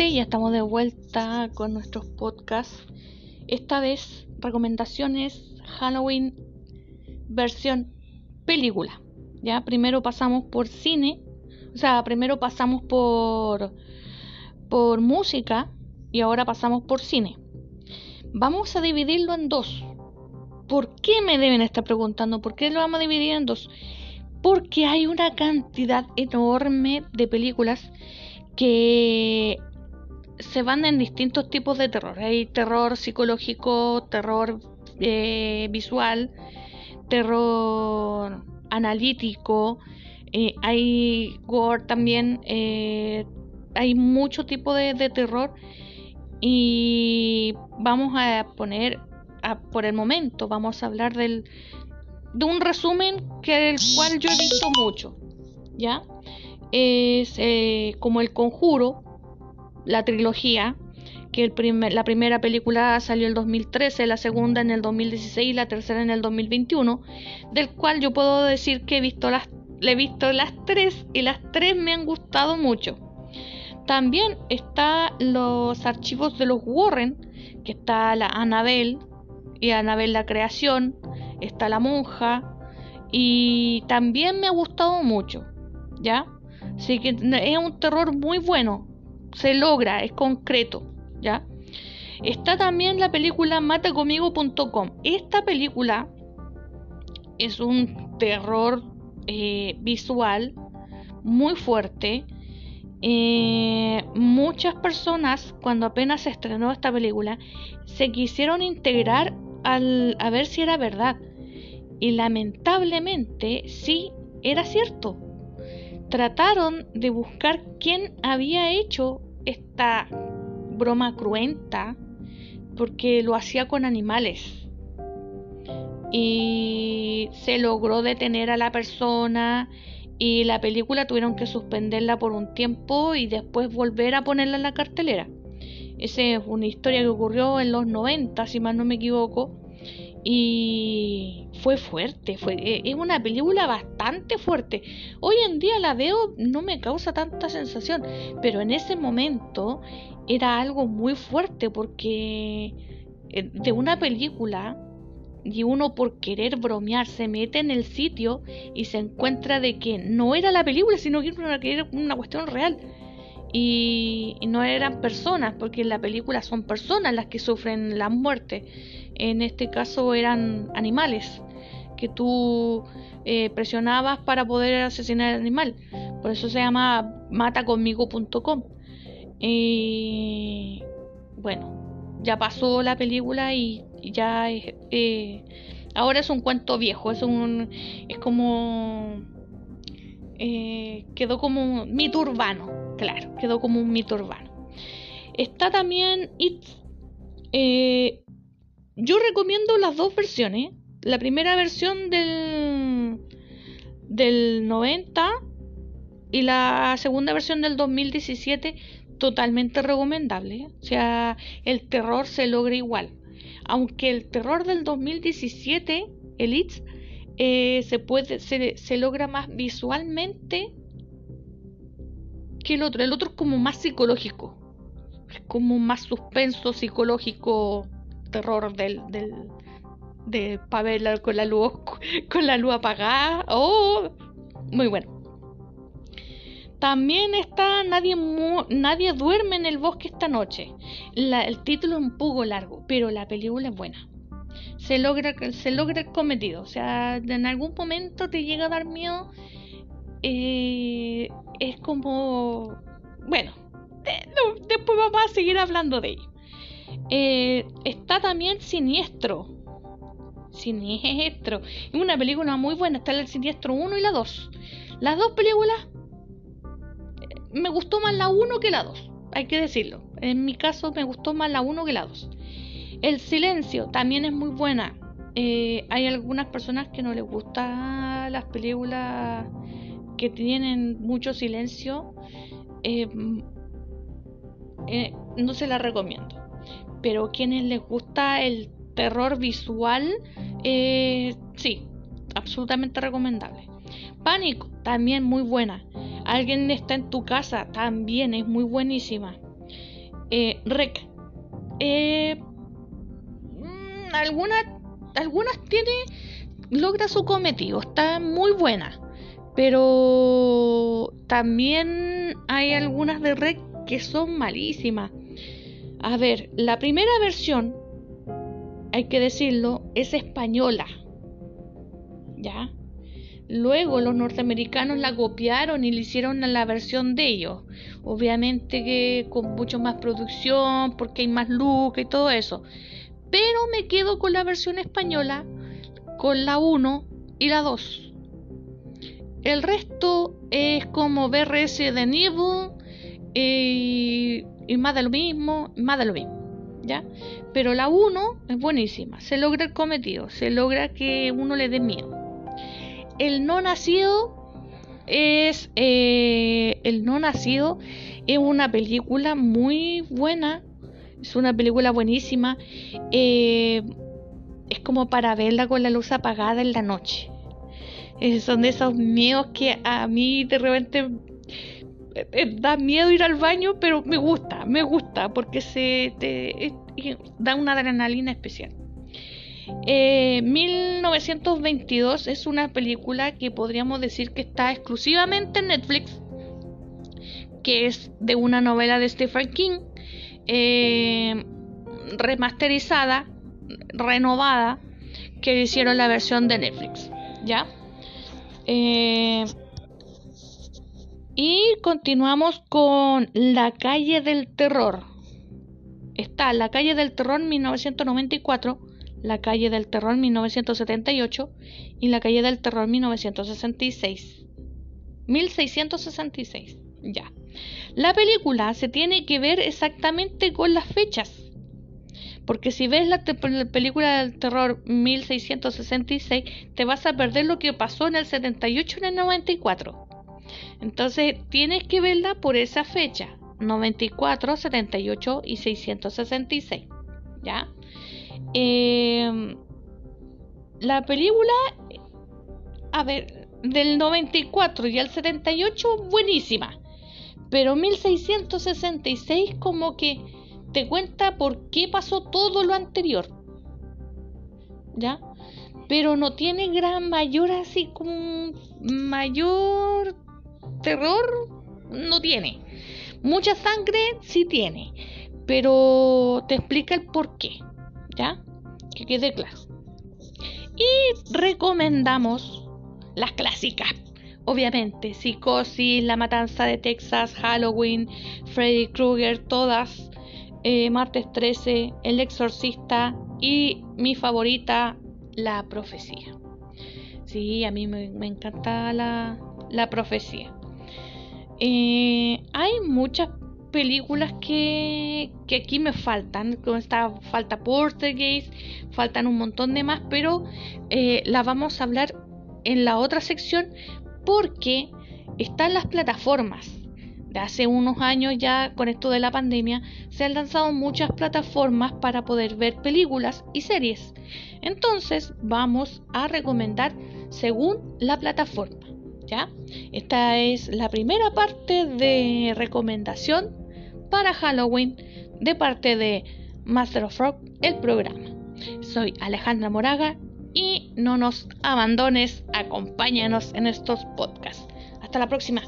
gente, ya estamos de vuelta con nuestros podcasts. Esta vez recomendaciones Halloween versión película. Ya primero pasamos por cine, o sea, primero pasamos por por música y ahora pasamos por cine. Vamos a dividirlo en dos. ¿Por qué me deben estar preguntando? ¿Por qué lo vamos a dividir en dos? Porque hay una cantidad enorme de películas que se van en distintos tipos de terror. Hay terror psicológico, terror eh, visual, terror analítico, eh, hay gore también, eh, hay mucho tipo de, terror y vamos a poner por el momento, vamos a hablar del, de un resumen que el cual yo he visto mucho, ¿ya? Es como El Conjuro, la trilogía, que el primer, la primera película salió en el 2013, la segunda en el 2016 y la tercera en el 2021, del cual yo puedo decir que he visto las, le he visto las tres y las tres me han gustado mucho. También está los archivos de los Warren, que está la Annabelle y Annabelle la creación, está la monja y también me ha gustado mucho, ¿ya? Así que es un terror muy bueno, se logra, es concreto. ¿ya? Está también la película matacomigo.com. Esta película es un terror eh, visual muy fuerte. Eh, muchas personas, cuando apenas se estrenó esta película, se quisieron integrar a ver si era verdad. Y lamentablemente sí era cierto. Trataron de buscar quién había hecho esta broma cruenta porque lo hacía con animales. Y se logró detener a la persona y la película tuvieron que suspenderla por un tiempo y después volver a ponerla en la cartelera. Esa es una historia que ocurrió en los 90, si mal no me equivoco. Y fue fuerte, fue, e, es una película bastante fuerte. Hoy en día la veo, no me causa tanta sensación, pero en ese momento era algo muy fuerte porque eh, de una película y uno por querer bromear se mete en el sitio y se encuentra de que no era la película, sino que era una cuestión real. Y, no eran personas, porque en la película son personas las que sufren la muerte. En este caso eran animales que tú eh, presionabas para poder asesinar al animal. Por eso se llama mataconmigo.com. Y bueno, ya pasó la película y ya eh, ahora es un cuento viejo, es un es como eh, quedó como un mito urbano, claro, quedó como un mito urbano. Está también eh, yo recomiendo las dos versiones. La primera versión del del 90 y la segunda versión del 2017 totalmente recomendable. O sea, el terror se logra igual. Aunque el terror del 2017, el eh, se, puede, se, se logra más visualmente que el otro. El otro es como más psicológico. Es como más suspenso psicológico, terror del, del de para con la luz con la luz apagada. Oh, muy bueno. También está Nadie, Nadie duerme en el bosque esta noche. el título es un poco largo, pero la película es buena. Se logra, se logra el cometido. O sea, en algún momento te llega a dar miedo. Eh, es como... Bueno, después vamos a seguir hablando de ello. Eh, está también Siniestro. Siniestro. Es una película muy buena. Está el Siniestro 1 y la 2. Las dos películas me gustó más la 1 que la 2, hay que decirlo. En mi caso me gustó más la 1 que la 2. El silencio también es muy buena. Eh, hay algunas personas que no les gustan las películas que tienen mucho silencio. Eh, eh, no se las recomiendo. Pero quienes les gusta el terror visual, sí, absolutamente recomendable. Pánico, también muy buena. Alguien está en tu casa, también es muy buenísima. Eh, Rec. Eh, mm, algunas, algunas tiene, logra su cometido, está muy buena. Pero también hay algunas de Rec que son malísimas. A ver, la primera versión, hay que decirlo, es española. ¿Ya? Luego los norteamericanos la copiaron y le hicieron la versión de ellos. Obviamente que con mucho más producción, porque hay más look y todo eso. Pero me quedo con la versión española, con la 1 y la 2. El resto es como BRS de Evil y, y más de lo mismo, más de lo mismo. ¿Ya? Pero la 1 es buenísima, se logra el cometido, se logra que uno le dé miedo. El no nacido es eh, el no nacido es una película muy buena es una película buenísima eh, es como para verla con la luz apagada en la noche eh, son de esos miedos que a mí de repente da miedo ir al baño pero me gusta me gusta porque se te da una adrenalina especial 1922 eh, es una película que podríamos decir que está exclusivamente en Netflix, que es de una novela de Stephen King, eh, remasterizada, renovada, que hicieron la versión de Netflix, ¿ya? Eh, y continuamos con La calle del terror. Está La calle del terror 1994 la calle del Terror 1978 y La calle del Terror 1966. 1666. Ya. La película se tiene que ver exactamente con las fechas. Porque si ves la, película del terror 1666, te vas a perder lo que pasó en el 78 y en el 94. Entonces tienes que verla por esa fecha. 94, 78 y 666. ¿Ya? Eh, la película, a ver, del 94 y al 78, buenísima. Pero 1666 como que te cuenta por qué pasó todo lo anterior. ¿Ya? Pero no tiene gran mayor así como mayor terror, no tiene. Mucha sangre sí tiene, pero te explica el por qué. ¿Ya? Que quede claro. Y recomendamos las clásicas. Obviamente, Psicosis, La Matanza de Texas, Halloween, Freddy Krueger, todas. Eh, martes 13, El Exorcista y mi favorita, La Profecía. Sí, a mí me, encanta la, la profecía. Eh, hay muchas películas que, que aquí me faltan, como está, falta Portuguese, faltan un montón de más, pero eh, las vamos a hablar en la otra sección porque están las plataformas. De hace unos años ya con esto de la pandemia se han lanzado muchas plataformas para poder ver películas y series. Entonces vamos a recomendar según la plataforma. Esta es la primera parte de recomendación para Halloween de parte de Master of Rock, el programa. Soy Alejandra Moraga y no nos abandones, acompáñanos en estos podcasts. Hasta la próxima.